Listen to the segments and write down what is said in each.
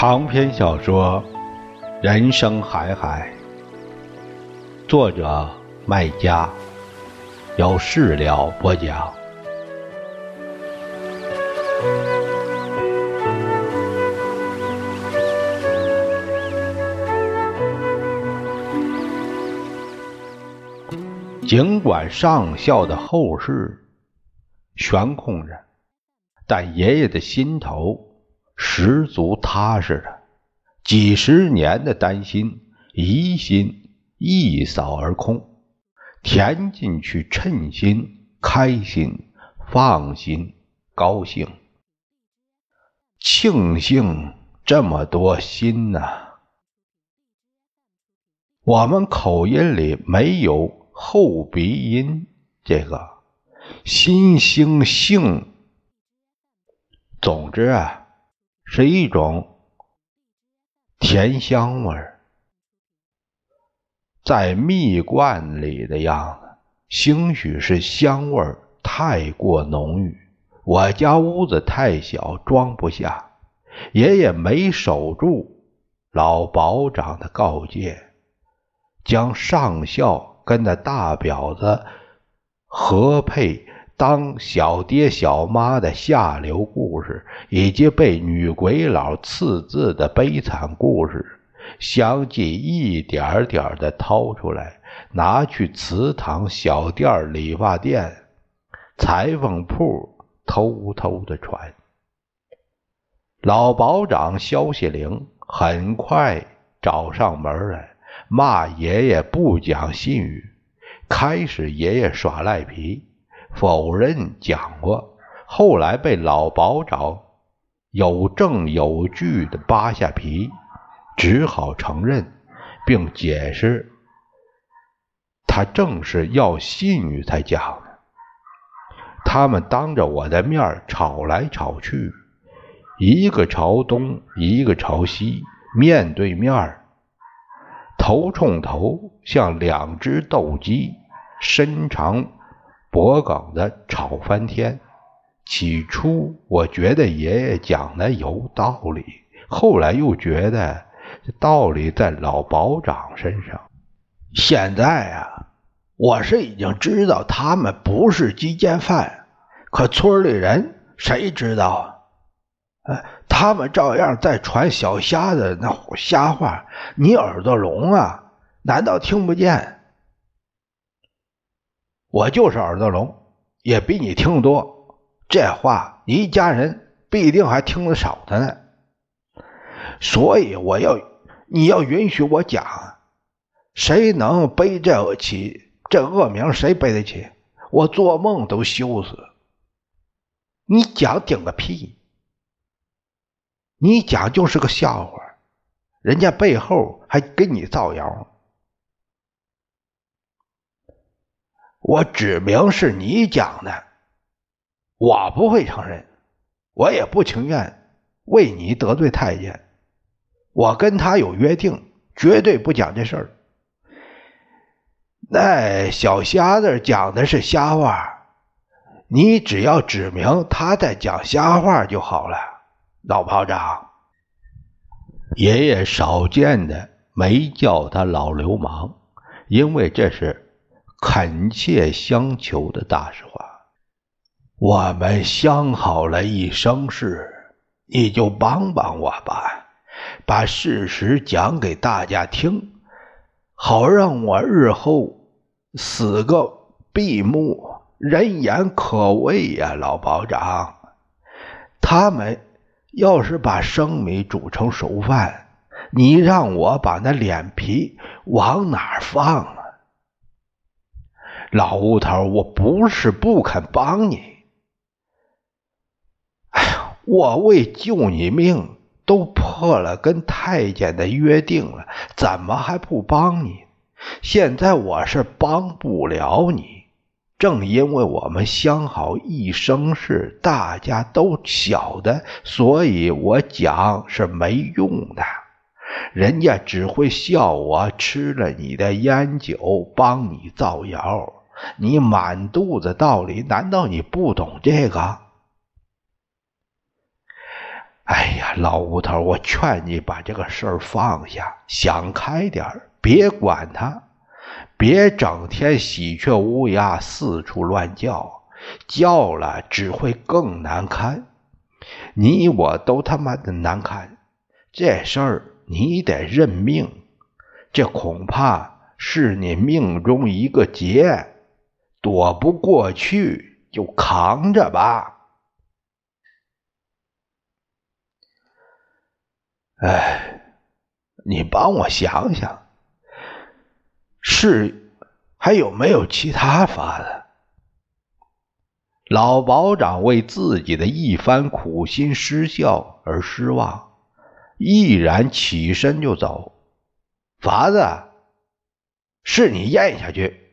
长篇小说《人生海海》，作者麦家，由事了播讲。尽管上校的后事悬空着，但爷爷的心头。十足踏实的，几十年的担心、疑心一扫而空，填进去称心、开心、放心、高兴、庆幸，这么多心呐！我们口音里没有后鼻音，这个心兴兴。总之啊。是一种甜香味儿，在蜜罐里的样子，兴许是香味儿太过浓郁。我家屋子太小，装不下。爷爷没守住老保长的告诫，将上校跟那大婊子合配。当小爹小妈的下流故事，以及被女鬼佬刺字的悲惨故事，相继一点点的掏出来，拿去祠堂、小店、理发店、裁缝铺偷偷的传。老保长消息灵，很快找上门来，骂爷爷不讲信誉，开始爷爷耍赖皮。否认讲过，后来被老保长有证有据的扒下皮，只好承认，并解释，他正是要信誉才讲的。他们当着我的面吵来吵去，一个朝东，一个朝西，面对面，头冲头，像两只斗鸡，身长。脖梗子吵翻天。起初我觉得爷爷讲的有道理，后来又觉得道理在老保长身上。现在啊，我是已经知道他们不是鸡奸犯，可村里人谁知道啊？哎，他们照样在传小瞎子那瞎话，你耳朵聋啊？难道听不见？我就是耳朵聋，也比你听的多。这话你一家人必定还听得少的呢。所以我要，你要允许我讲。谁能背这起？这恶名谁背得起？我做梦都羞死。你讲顶个屁！你讲就是个笑话，人家背后还给你造谣。我指明是你讲的，我不会承认，我也不情愿为你得罪太监。我跟他有约定，绝对不讲这事儿。那小瞎子讲的是瞎话，你只要指明他在讲瞎话就好了。老炮长，爷爷少见的没叫他老流氓，因为这是。恳切相求的大实话，我们相好了一生事，你就帮帮我吧，把事实讲给大家听，好让我日后死个闭目，人言可畏呀，老保长。他们要是把生米煮成熟饭，你让我把那脸皮往哪儿放？老吴头，我不是不肯帮你，哎呀，我为救你命都破了跟太监的约定了，怎么还不帮你？现在我是帮不了你，正因为我们相好一生事，大家都晓得，所以我讲是没用的，人家只会笑我吃了你的烟酒，帮你造谣。你满肚子道理，难道你不懂这个？哎呀，老吴头，我劝你把这个事儿放下，想开点儿，别管他，别整天喜鹊乌鸦四处乱叫，叫了只会更难堪。你我都他妈的难堪，这事儿你得认命，这恐怕是你命中一个劫，躲不过去就扛着吧。哎，你帮我想想，是还有没有其他法子？老保长为自己的一番苦心失效而失望，毅然起身就走。法子，是你咽下去。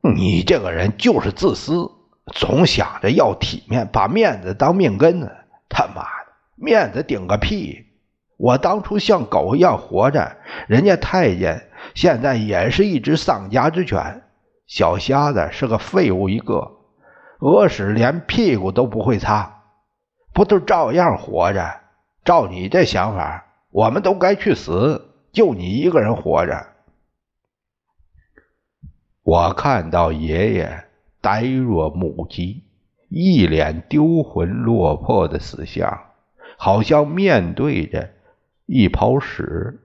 你这个人就是自私，总想着要体面，把面子当命根子。他妈的！面子顶个屁！我当初像狗一样活着，人家太监现在也是一只丧家之犬，小瞎子是个废物一个，屙屎连屁股都不会擦，不都照样活着？照你这想法，我们都该去死，就你一个人活着。我看到爷爷呆若木鸡，一脸丢魂落魄的死相。好像面对着一泡屎，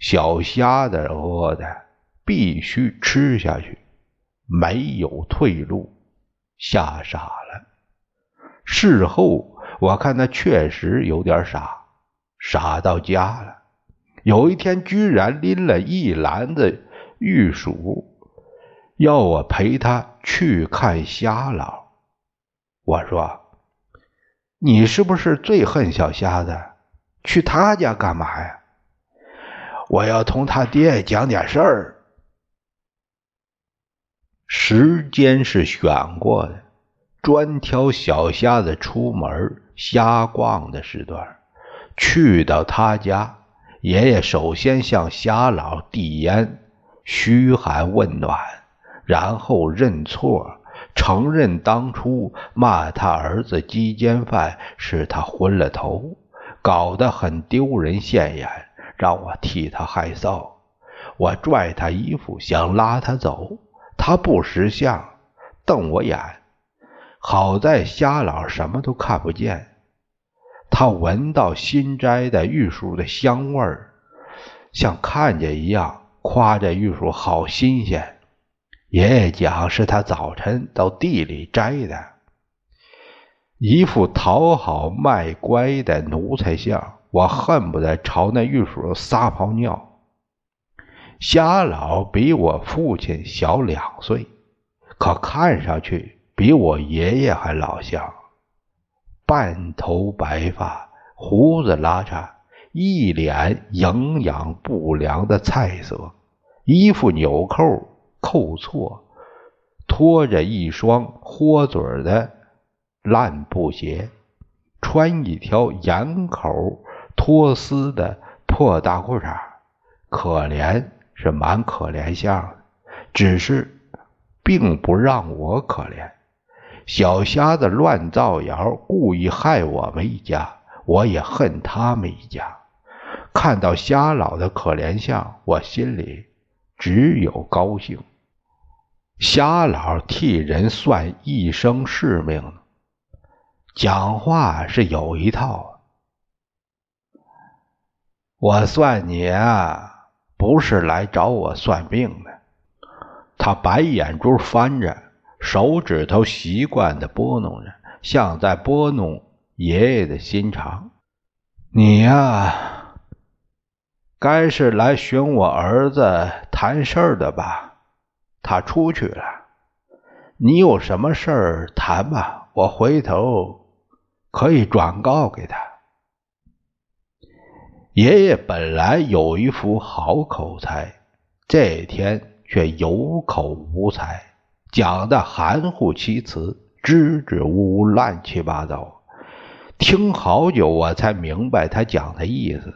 小虾子饿的必须吃下去，没有退路，吓傻了。事后我看他确实有点傻，傻到家了。有一天居然拎了一篮子玉薯，要我陪他去看虾老。我说。你是不是最恨小瞎子？去他家干嘛呀？我要同他爹讲点事儿。时间是选过的，专挑小瞎子出门瞎逛的时段。去到他家，爷爷首先向瞎老递烟，嘘寒问暖，然后认错。承认当初骂他儿子鸡奸犯是他昏了头，搞得很丢人现眼，让我替他害臊。我拽他衣服想拉他走，他不识相，瞪我眼。好在瞎老什么都看不见，他闻到新摘的玉树的香味儿，像看见一样，夸这玉树好新鲜。爷爷讲是他早晨到地里摘的，一副讨好卖乖的奴才相，我恨不得朝那玉鼠撒泡尿。瞎老比我父亲小两岁，可看上去比我爷爷还老相，半头白发，胡子拉碴，一脸营养不良的菜色，衣服纽扣。扣错，拖着一双豁嘴的烂布鞋，穿一条沿口脱丝的破大裤衩，可怜是蛮可怜相的，只是并不让我可怜。小瞎子乱造谣，故意害我们一家，我也恨他们一家。看到瞎老的可怜相，我心里只有高兴。瞎老替人算一生世命，讲话是有一套。我算你啊，不是来找我算命的。他白眼珠翻着，手指头习惯的拨弄着，像在拨弄爷爷的心肠。你呀，该是来寻我儿子谈事儿的吧？他出去了，你有什么事儿谈吧，我回头可以转告给他。爷爷本来有一副好口才，这天却有口无才，讲的含糊其辞，支支吾吾，乱七八糟。听好久，我才明白他讲的意思。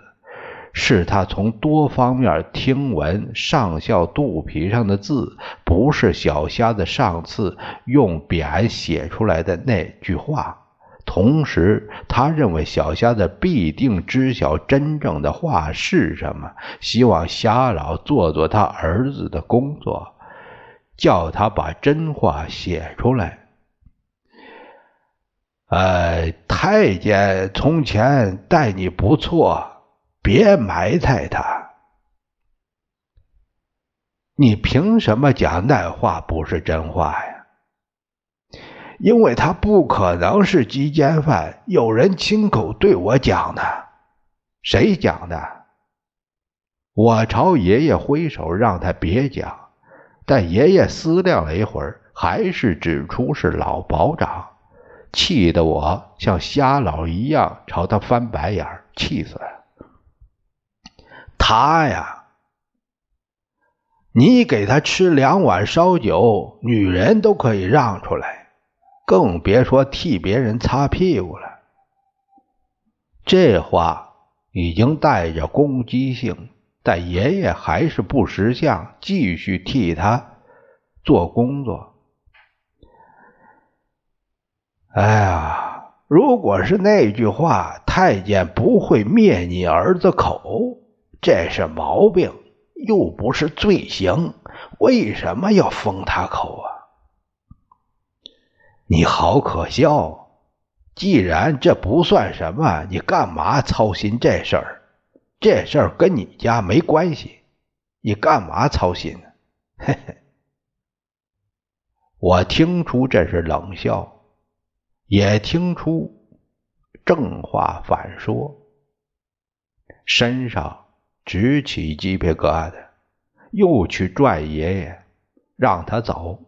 是他从多方面听闻上校肚皮上的字不是小瞎子上次用匾写出来的那句话，同时，他认为小瞎子必定知晓真正的话是什么，希望瞎老做做他儿子的工作，叫他把真话写出来。呃，太监从前待你不错，别埋汰他。你凭什么讲那话不是真话呀？因为他不可能是鸡奸犯，有人亲口对我讲的。谁讲的？我朝爷爷挥手，让他别讲。但爷爷思量了一会儿，还是指出是老保长，气得我像瞎老一样朝他翻白眼气死了。他呀，你给他吃两碗烧酒，女人都可以让出来。更别说替别人擦屁股了。这话已经带着攻击性，但爷爷还是不识相，继续替他做工作。哎呀，如果是那句话，太监不会灭你儿子口，这是毛病，又不是罪行，为什么要封他口啊？你好可笑！既然这不算什么，你干嘛操心这事儿？这事儿跟你家没关系，你干嘛操心呢？嘿嘿，我听出这是冷笑，也听出正话反说，身上直起鸡皮疙瘩，又去拽爷爷，让他走。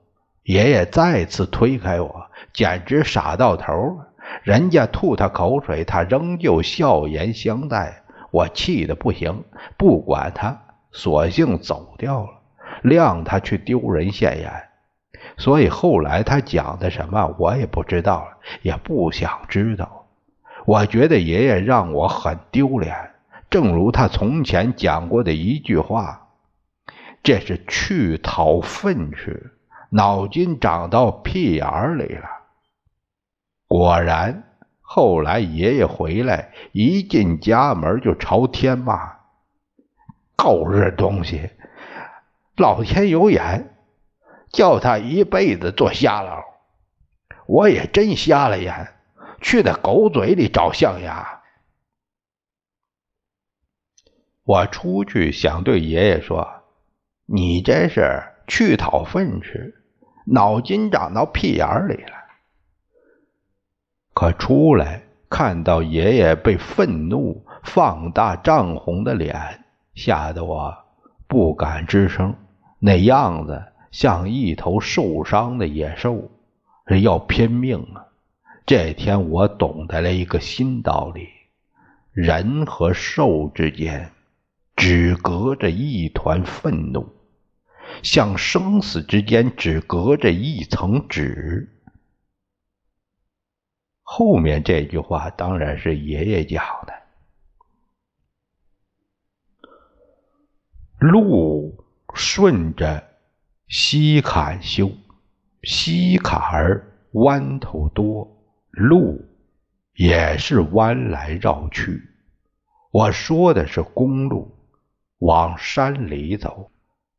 爷爷再次推开我。简直傻到头了！人家吐他口水，他仍旧笑颜相待。我气得不行，不管他，索性走掉了，谅他去丢人现眼。所以后来他讲的什么，我也不知道了，也不想知道。我觉得爷爷让我很丢脸，正如他从前讲过的一句话：“这是去讨粪吃，脑筋长到屁眼里了。”果然，后来爷爷回来，一进家门就朝天骂：“狗日东西！老天有眼，叫他一辈子做瞎佬。我也真瞎了眼，去那狗嘴里找象牙。”我出去想对爷爷说：“你这是去讨粪吃，脑筋长到屁眼里了。”可出来看到爷爷被愤怒放大涨红的脸，吓得我不敢吱声。那样子像一头受伤的野兽，要拼命啊！这天我懂得了一个新道理：人和兽之间只隔着一团愤怒，像生死之间只隔着一层纸。后面这句话当然是爷爷讲的。路顺着西坎修，西坎儿弯头多，路也是弯来绕去。我说的是公路，往山里走，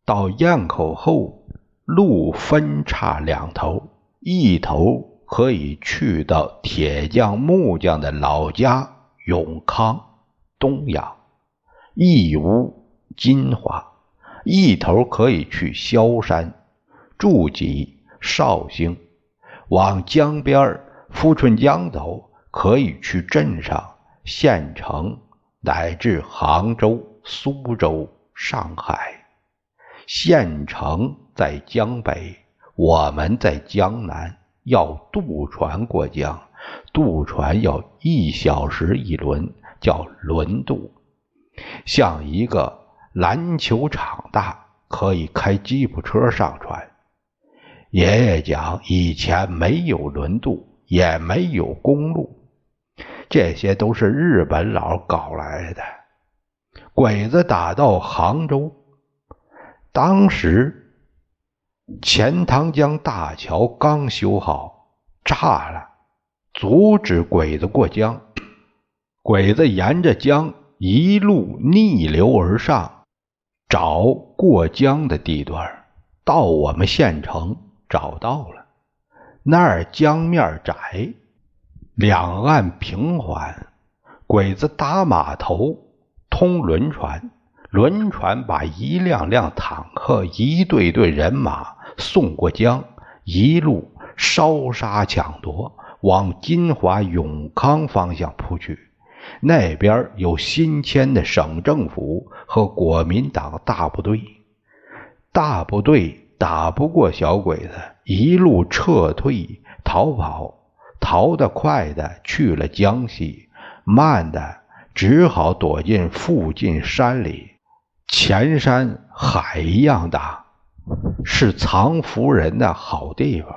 到堰口后，路分叉两头，一头。可以去到铁匠、木匠的老家永康、东阳、义乌、金华，一头可以去萧山、诸暨、绍兴，往江边富春江走，可以去镇上、县城，乃至杭州、苏州、上海。县城在江北，我们在江南。要渡船过江，渡船要一小时一轮，叫轮渡。像一个篮球场大，可以开吉普车上船。爷爷讲，以前没有轮渡，也没有公路，这些都是日本佬搞来的。鬼子打到杭州，当时。钱塘江大桥刚修好，炸了，阻止鬼子过江。鬼子沿着江一路逆流而上，找过江的地段。到我们县城找到了，那儿江面窄，两岸平缓。鬼子搭码头，通轮船，轮船把一辆辆坦克、一队队人马送过江，一路烧杀抢夺，往金华永康方向扑去。那边有新迁的省政府和国民党大部队，大部队打不过小鬼子，一路撤退逃跑，逃得快的去了江西。慢的只好躲进附近山里，前山海一样大，是藏俘人的好地方。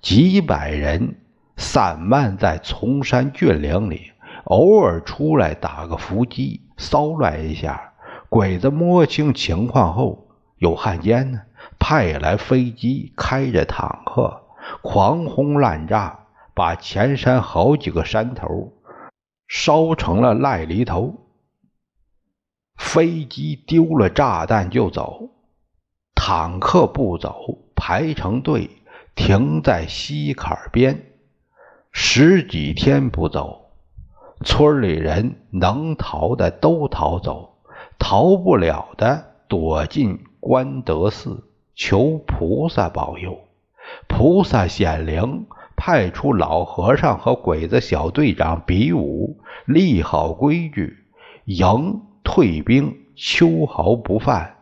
几百人散漫在崇山峻岭里，偶尔出来打个伏击，骚乱一下。鬼子摸清情况后，有汉奸呢，派来飞机，开着坦克，狂轰滥炸，把前山好几个山头。烧成了癞痢头，飞机丢了炸弹就走，坦克不走，排成队停在西坎边，十几天不走，村里人能逃的都逃走，逃不了的躲进关德寺，求菩萨保佑，菩萨显灵。派出老和尚和鬼子小队长比武，立好规矩，赢退兵，秋毫不犯；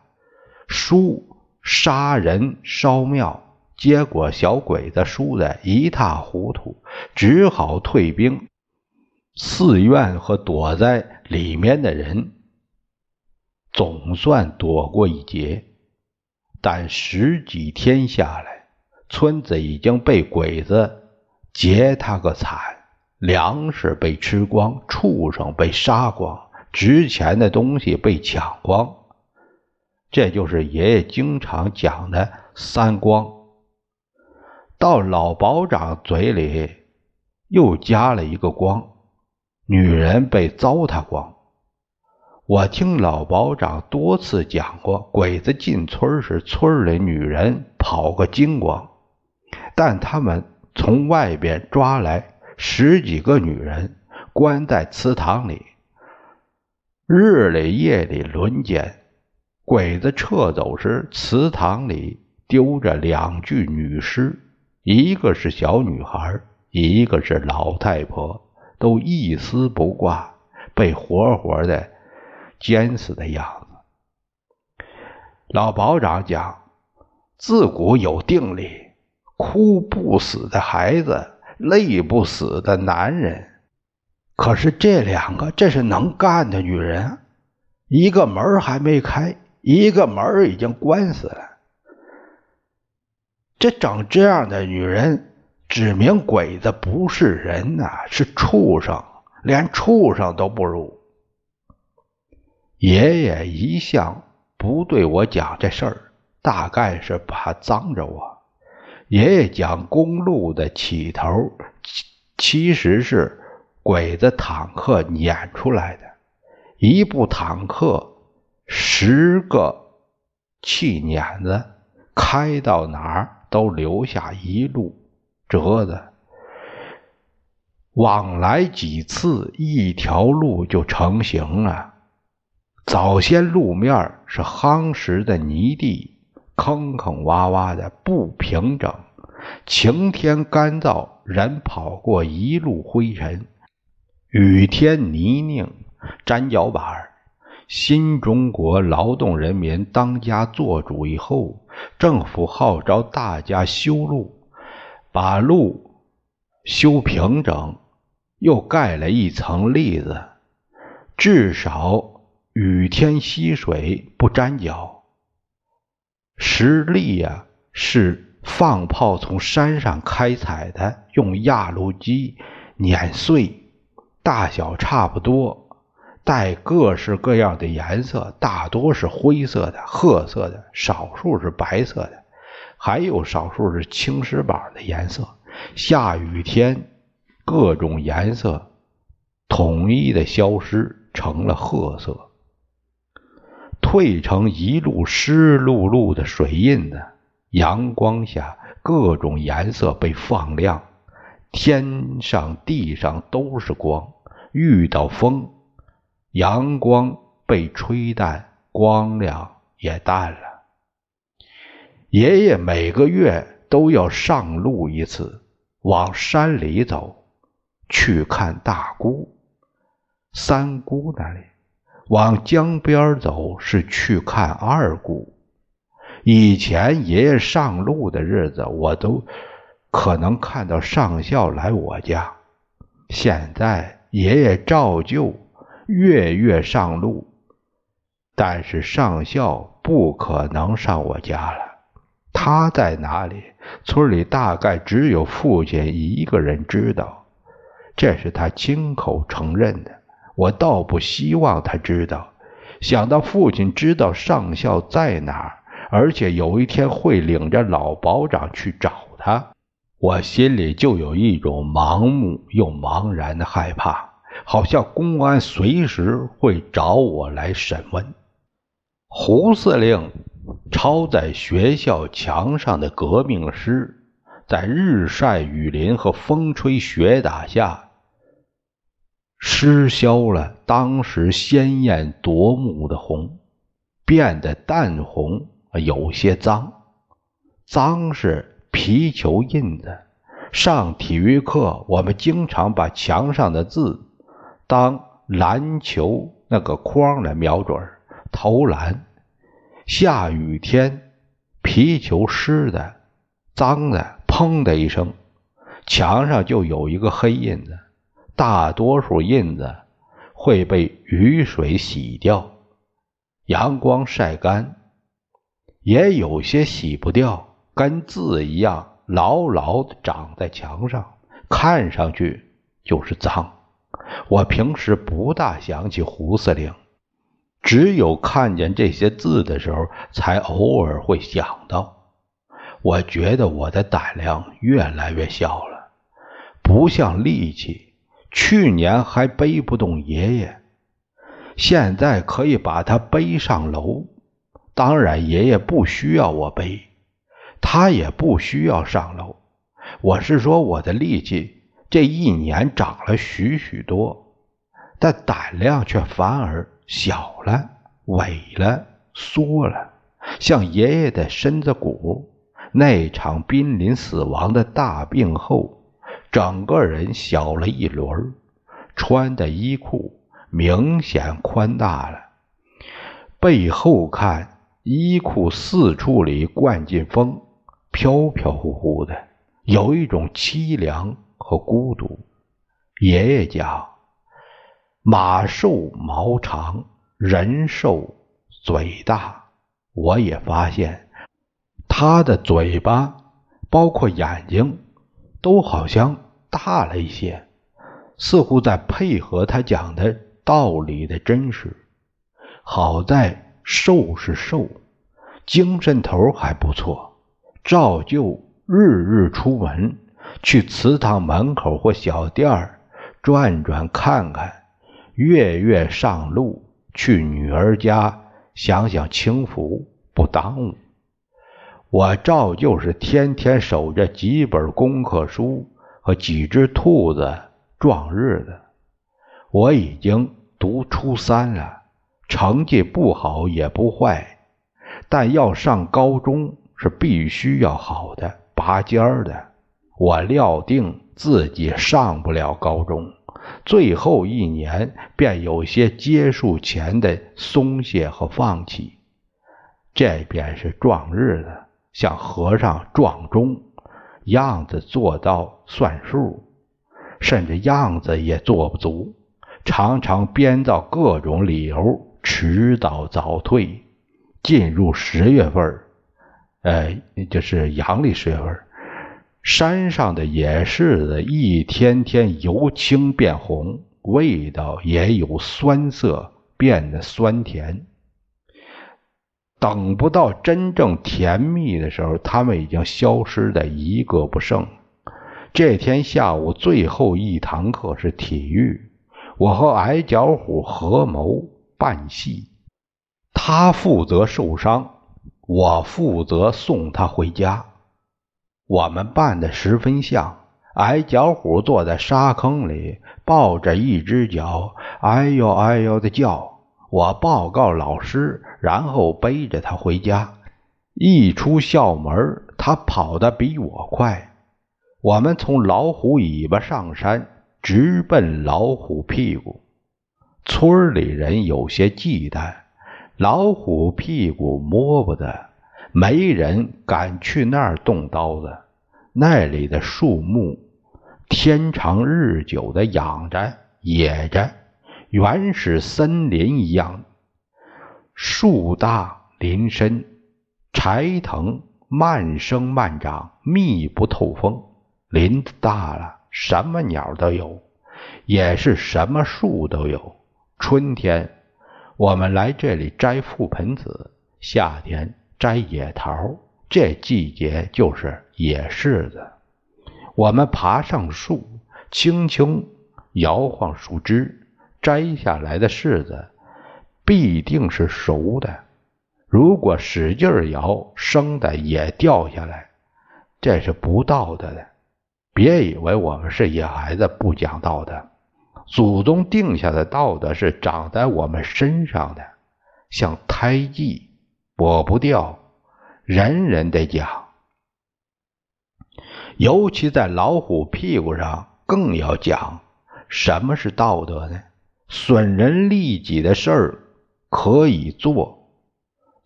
输杀人烧庙。结果小鬼子输得一塌糊涂，只好退兵。寺院和躲在里面的人总算躲过一劫，但十几天下来，村子已经被鬼子。劫他个惨，粮食被吃光，畜生被杀光，值钱的东西被抢光，这就是爷爷经常讲的“三光”。到老保长嘴里又加了一个“光”，女人被糟蹋光。我听老保长多次讲过，鬼子进村时，村里女人跑个精光，但他们。从外边抓来十几个女人，关在祠堂里，日里夜里轮奸。鬼子撤走时，祠堂里丢着两具女尸，一个是小女孩，一个是老太婆，都一丝不挂，被活活的奸死的样子。老保长讲，自古有定理。哭不死的孩子，累不死的男人。可是这两个，这是能干的女人，一个门还没开，一个门已经关死了。这整这样的女人，指明鬼子不是人呐，是畜生，连畜生都不如。爷爷一向不对我讲这事儿，大概是怕脏着我。爷爷讲公路的起头，其实是鬼子坦克撵出来的。一部坦克，十个气碾子，开到哪儿都留下一路折子。往来几次，一条路就成型了。早先路面是夯实的泥地。坑坑洼洼的不平整，晴天干燥，人跑过一路灰尘；雨天泥泞，粘脚板。新中国劳动人民当家做主以后，政府号召大家修路，把路修平整，又盖了一层栗子，至少雨天吸水不粘脚。实力呀，是放炮从山上开采的，用压路机碾碎，大小差不多，带各式各样的颜色，大多是灰色的、褐色的，少数是白色的，还有少数是青石板的颜色。下雨天各种颜色统一的消失，成了褐色，汇成一路湿漉漉的水印子。阳光下，各种颜色被放亮，天上地上都是光。遇到风，阳光被吹淡，光亮也淡了。爷爷每个月都要上路一次，往山里走，去看大姑、三姑那里；往江边走是去看二姑。以前爷爷上路的日子，我都可能看到上校来我家。现在爷爷照旧月月上路，但是上校不可能上我家了。他在哪里？村里大概只有父亲一个人知道，这是他亲口承认的。我倒不希望他知道。想到父亲知道上校在哪儿。而且有一天会领着老保长去找他，我心里就有一种盲目又茫然的害怕，好像公安随时会找我来审问。胡司令抄在学校墙上的革命诗，在日晒雨淋和风吹雪打下，失消了当时鲜艳夺目的红，变得淡红。有些脏，脏是皮球印子。上体育课，我们经常把墙上的字当篮球那个框来瞄准投篮。下雨天，皮球湿的、脏的，砰的一声，墙上就有一个黑印子。大多数印子会被雨水洗掉，阳光晒干。也有些洗不掉，跟字一样牢牢的长在墙上，看上去就是脏。我平时不大想起胡司令，只有看见这些字的时候，才偶尔会想到。我觉得我的胆量越来越小了，不像力气，去年还背不动爷爷，现在可以把他背上楼。当然，爷爷不需要我背，他也不需要上楼。我是说，我的力气这一年长了许许多，但胆量却反而小了、萎了、缩了，像爷爷的身子骨。那场濒临死亡的大病后，整个人小了一轮，穿的衣裤明显宽大了，背后看。衣裤四处里灌进风，飘飘忽忽的，有一种凄凉和孤独。爷爷讲，马瘦毛长，人瘦嘴大。我也发现，他的嘴巴，包括眼睛，都好像大了一些，似乎在配合他讲的道理的真实。好在。瘦是瘦，精神头还不错，照旧日日出门，去祠堂门口或小店儿转转看看，月月上路去女儿家享享清福，不耽误。我照旧是天天守着几本功课书和几只兔子撞日子。我已经读初三了。成绩不好也不坏，但要上高中是必须要好的拔尖儿的。我料定自己上不了高中，最后一年便有些结束前的松懈和放弃。这便是撞日子，像和尚撞钟，样子做到算数，甚至样子也做不足，常常编造各种理由。迟到早退，进入十月份呃，就是阳历十月份山上的野柿子一天天由青变红，味道也有酸涩，变得酸甜。等不到真正甜蜜的时候，他们已经消失的一个不剩。这天下午最后一堂课是体育，我和矮脚虎合谋办戏，他负责受伤，我负责送他回家。我们扮的十分像。矮脚虎坐在沙坑里，抱着一只脚，哎呦哎呦的叫。我报告老师，然后背着他回家。一出校门，他跑得比我快。我们从老虎尾巴上山，直奔老虎屁股。村里人有些忌惮，老虎屁股摸不得，没人敢去那儿动刀子。那里的树木。天长日久的养着、野着，原始森林一样，树大林深，柴藤慢生慢长，密不透风。林子大了，什么鸟都有，也是什么树都有。春天，我们来这里摘覆盆子；夏天摘野桃，这季节就是野柿子。我们爬上树，轻轻摇晃树枝，摘下来的柿子必定是熟的。如果使劲摇，生的也掉下来，这是不道德的。别以为我们是野孩子，不讲道德。祖宗定下的道德是长在我们身上的，像胎记，抹不掉，人人得讲。尤其在老虎屁股上，更要讲什么是道德呢？损人利己的事儿可以做，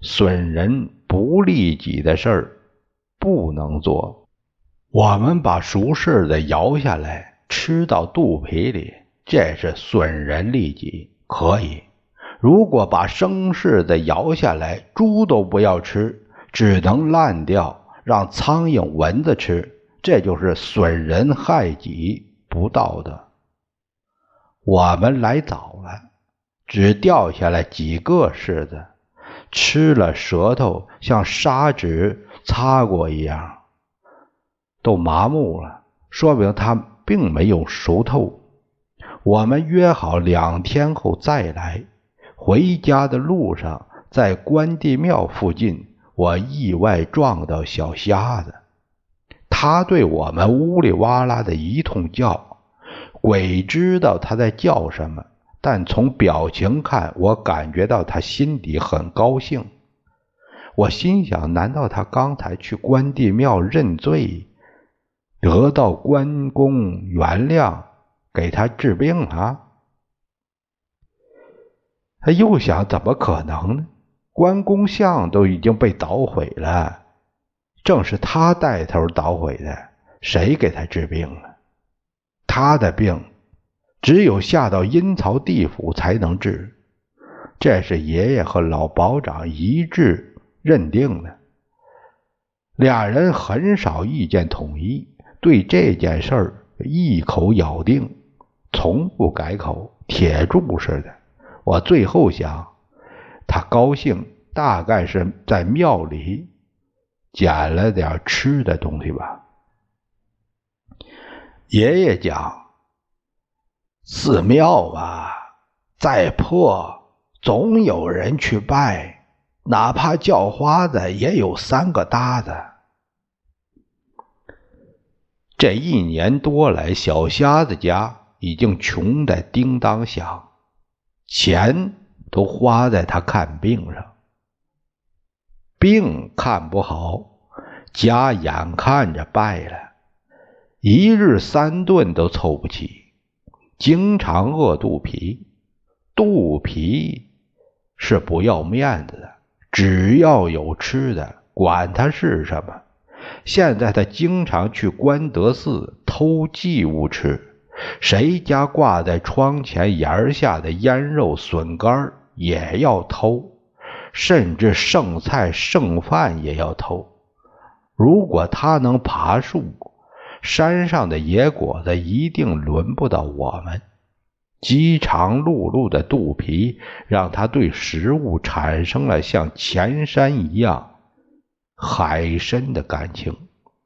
损人不利己的事儿不能做。我们把熟柿子摇下来吃到肚皮里，这是损人利己，可以；如果把生柿子摇下来，猪都不要吃，只能烂掉，让苍蝇、蚊子吃。这就是损人害己，不道德。我们来早了，只掉下来几个柿子，吃了舌头像砂纸擦过一样，都麻木了，说明它并没有熟透。我们约好两天后再来。回家的路上，在关帝庙附近，我意外撞到小瞎子。他对我们呜里哇啦的一通叫，鬼知道他在叫什么，但从表情看，我感觉到他心底很高兴。我心想：难道他刚才去关帝庙认罪，得到关公原谅，给他治病了？他又想：怎么可能呢？关公像都已经被捣毁了。正是他带头捣毁的，谁给他治病了？他的病只有下到阴曹地府才能治，这是爷爷和老保长一致认定的。俩人很少意见统一，对这件事儿一口咬定，从不改口，铁柱似的。我最后想，他高兴，大概是在庙里。捡了点吃的东西吧。爷爷讲，寺庙吧，再破总有人去拜，哪怕叫花子也有三个搭子。这一年多来，小瞎子家已经穷得叮当响，钱都花在他看病上。病看不好，家眼看着败了，一日三顿都凑不齐，经常饿肚皮。肚皮是不要面子的，只要有吃的，管他是什么。现在他经常去关德寺偷祭物吃，谁家挂在窗前檐下的腌肉笋干也要偷。甚至剩菜剩饭也要偷。如果他能爬树，山上的野果子一定轮不到我们。饥肠辘辘的肚皮让他对食物产生了像前山一样海深的感情。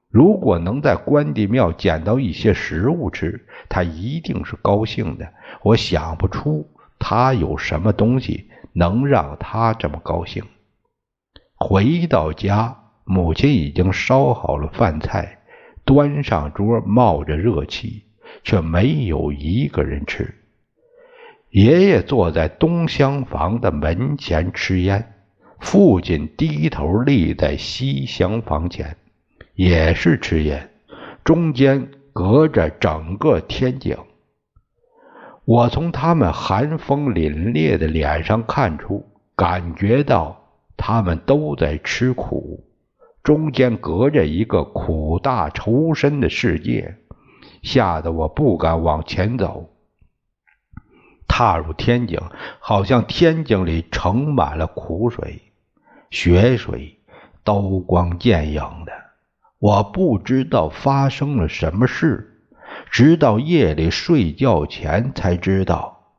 如果能在关帝庙捡到一些食物吃，他一定是高兴的。我想不出他有什么东西能让他这么高兴。回到家，母亲已经烧好了饭菜，端上桌，冒着热气，却没有一个人吃。爷爷坐在东厢房的门前吃烟，父亲低头立在西厢房前，也是吃烟，中间隔着整个天井。我从他们寒风凛冽的脸上看出，感觉到他们都在吃苦，中间隔着一个苦大仇深的世界，吓得我不敢往前走。踏入天井，好像天井里盛满了苦水、血水，刀光剑影的。我不知道发生了什么事，直到夜里睡觉前才知道，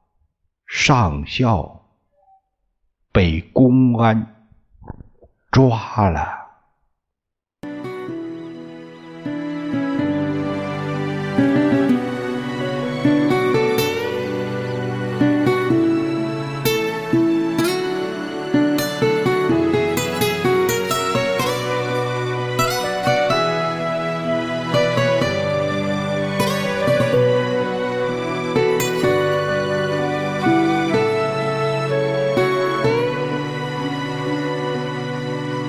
上校被公安抓了。